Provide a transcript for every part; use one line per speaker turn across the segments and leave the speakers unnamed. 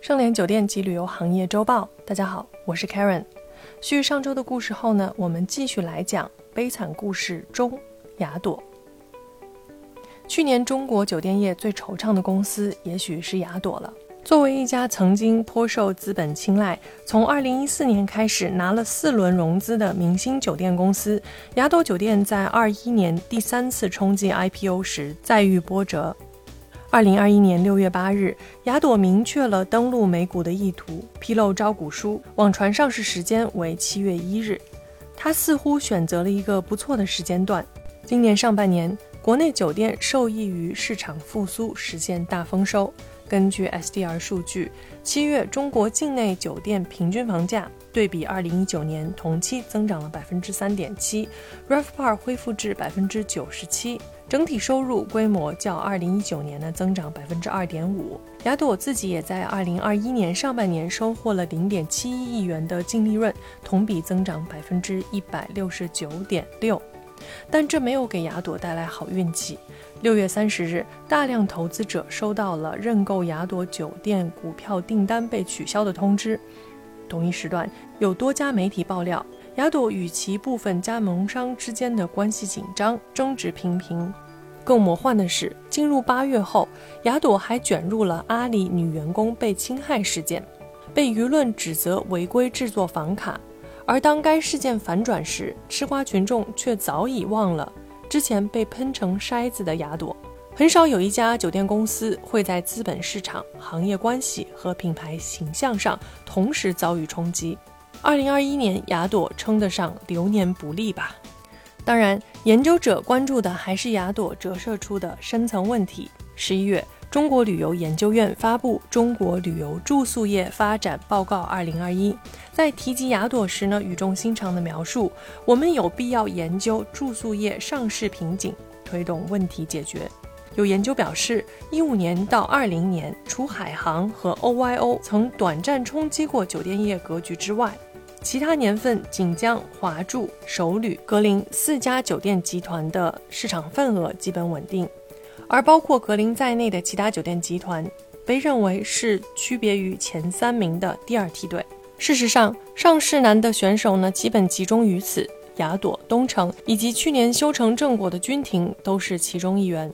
盛联酒店及旅游行业周报，大家好，我是 Karen。续上周的故事后呢，我们继续来讲悲惨故事中雅朵。去年中国酒店业最惆怅的公司，也许是雅朵了。作为一家曾经颇受资本青睐，从2014年开始拿了四轮融资的明星酒店公司，雅朵酒店在21年第三次冲击 IPO 时再遇波折。二零二一年六月八日，雅朵明确了登陆美股的意图，披露招股书，网传上市时间为七月一日。他似乎选择了一个不错的时间段。今年上半年，国内酒店受益于市场复苏，实现大丰收。根据 SDR 数据，七月中国境内酒店平均房价对比二零一九年同期增长了百分之三点七，RevPAR 恢复至百分之九十七。整体收入规模较二零一九年呢增长百分之二点五。雅朵自己也在二零二一年上半年收获了零点七一亿元的净利润，同比增长百分之一百六十九点六。但这没有给雅朵带来好运气。六月三十日，大量投资者收到了认购雅朵酒店股票订单被取消的通知。同一时段，有多家媒体爆料。雅朵与其部分加盟商之间的关系紧张，争执频频。更魔幻的是，进入八月后，雅朵还卷入了阿里女员工被侵害事件，被舆论指责违规制作房卡。而当该事件反转时，吃瓜群众却早已忘了之前被喷成筛子的雅朵。很少有一家酒店公司会在资本市场、行业关系和品牌形象上同时遭遇冲击。二零二一年，雅朵称得上流年不利吧。当然，研究者关注的还是雅朵折射出的深层问题。十一月，中国旅游研究院发布《中国旅游住宿业发展报告二零二一》，在提及雅朵时呢，语重心长地描述：我们有必要研究住宿业上市瓶颈，推动问题解决。有研究表示，一五年到二零年，除海航和 OYO 曾短暂冲击过酒店业格局之外，其他年份，锦江、华住、首旅、格林四家酒店集团的市场份额基本稳定，而包括格林在内的其他酒店集团被认为是区别于前三名的第二梯队。事实上，上市难的选手呢，基本集中于此，雅朵、东城以及去年修成正果的君庭都是其中一员。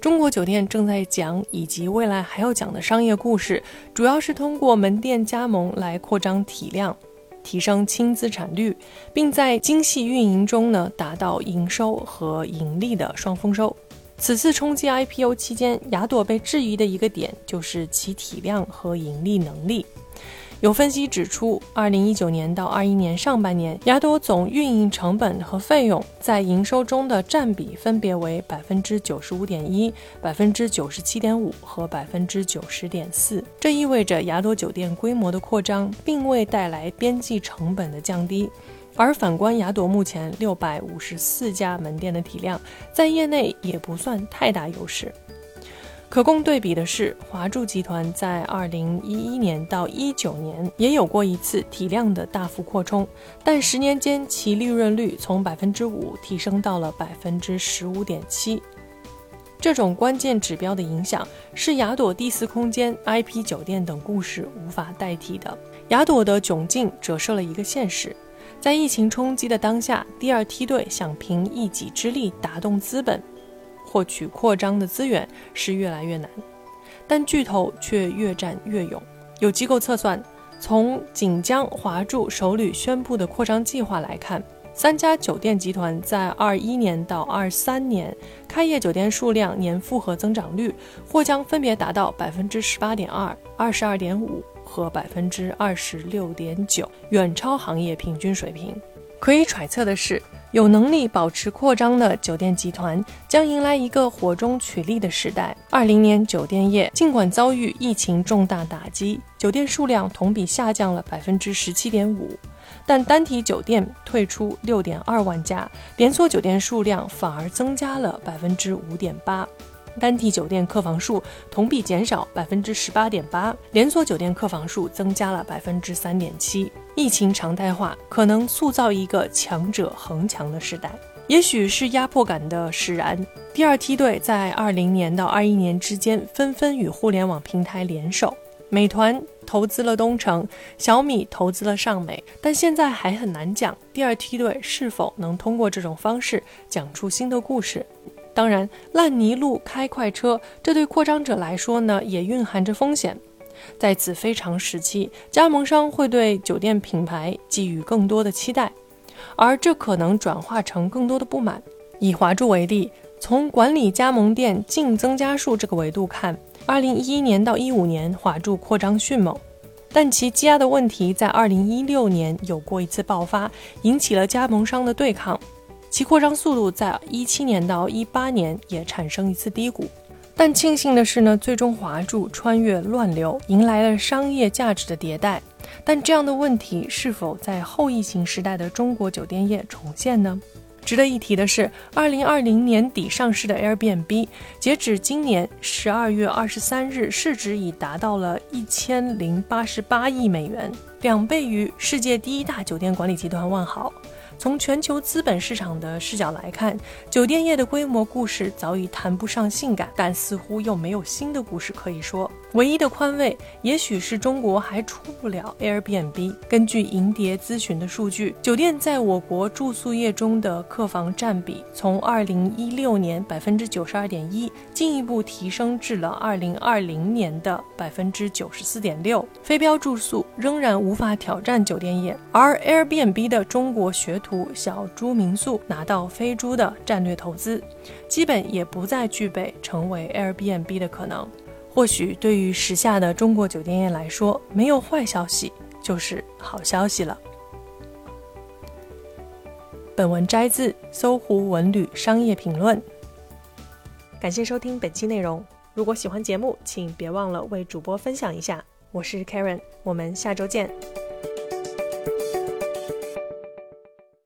中国酒店正在讲以及未来还要讲的商业故事，主要是通过门店加盟来扩张体量。提升轻资产率，并在精细运营中呢达到营收和盈利的双丰收。此次冲击 IPO 期间，雅朵被质疑的一个点就是其体量和盈利能力。有分析指出，二零一九年到二一年上半年，雅朵总运营成本和费用在营收中的占比分别为百分之九十五点一、百分之九十七点五和百分之九十点四。这意味着雅朵酒店规模的扩张并未带来边际成本的降低，而反观雅朵目前六百五十四家门店的体量，在业内也不算太大优势。可供对比的是，华住集团在二零一一年到一九年也有过一次体量的大幅扩充，但十年间其利润率从百分之五提升到了百分之十五点七。这种关键指标的影响是雅朵第四空间、IP 酒店等故事无法代替的。雅朵的窘境折射了一个现实：在疫情冲击的当下，第二梯队想凭一己之力打动资本。获取扩张的资源是越来越难，但巨头却越战越勇。有机构测算，从锦江、华住、首旅宣布的扩张计划来看，三家酒店集团在二一年到二三年开业酒店数量年复合增长率或将分别达到百分之十八点二、二十二点五和百分之二十六点九，远超行业平均水平。可以揣测的是。有能力保持扩张的酒店集团将迎来一个火中取栗的时代。二零年酒店业尽管遭遇疫情重大打击，酒店数量同比下降了百分之十七点五，但单体酒店退出六点二万家，连锁酒店数量反而增加了百分之五点八。单体酒店客房数同比减少百分之十八点八，连锁酒店客房数增加了百分之三点七。疫情常态化可能塑造一个强者恒强的时代，也许是压迫感的使然。第二梯队在二零年到二一年之间纷纷与互联网平台联手，美团、投资了东城，小米投资了上美，但现在还很难讲第二梯队是否能通过这种方式讲出新的故事。当然，烂泥路开快车，这对扩张者来说呢，也蕴含着风险。在此非常时期，加盟商会对酒店品牌寄予更多的期待，而这可能转化成更多的不满。以华住为例，从管理加盟店净增加数这个维度看，二零一一年到一五年，华住扩张迅猛，但其积压的问题在二零一六年有过一次爆发，引起了加盟商的对抗。其扩张速度在一七年到一八年也产生一次低谷，但庆幸的是呢，最终华住穿越乱流，迎来了商业价值的迭代。但这样的问题是否在后疫情时代的中国酒店业重现呢？值得一提的是，二零二零年底上市的 Airbnb，截止今年十二月二十三日，市值已达到了一千零八十八亿美元，两倍于世界第一大酒店管理集团万豪。从全球资本市场的视角来看，酒店业的规模故事早已谈不上性感，但似乎又没有新的故事可以说。唯一的宽慰，也许是中国还出不了 Airbnb。根据银蝶咨询的数据，酒店在我国住宿业中的客房占比，从2016年百分之九十二点一，进一步提升至了2020年的百分之九十四点六。非标住宿仍然无法挑战酒店业，而 Airbnb 的中国学徒小猪民宿拿到飞猪的战略投资，基本也不再具备成为 Airbnb 的可能。或许对于时下的中国酒店业来说，没有坏消息就是好消息了。本文摘自搜狐文旅商业评论。感谢收听本期内容。如果喜欢节目，请别忘了为主播分享一下。我是 Karen，我们下周见。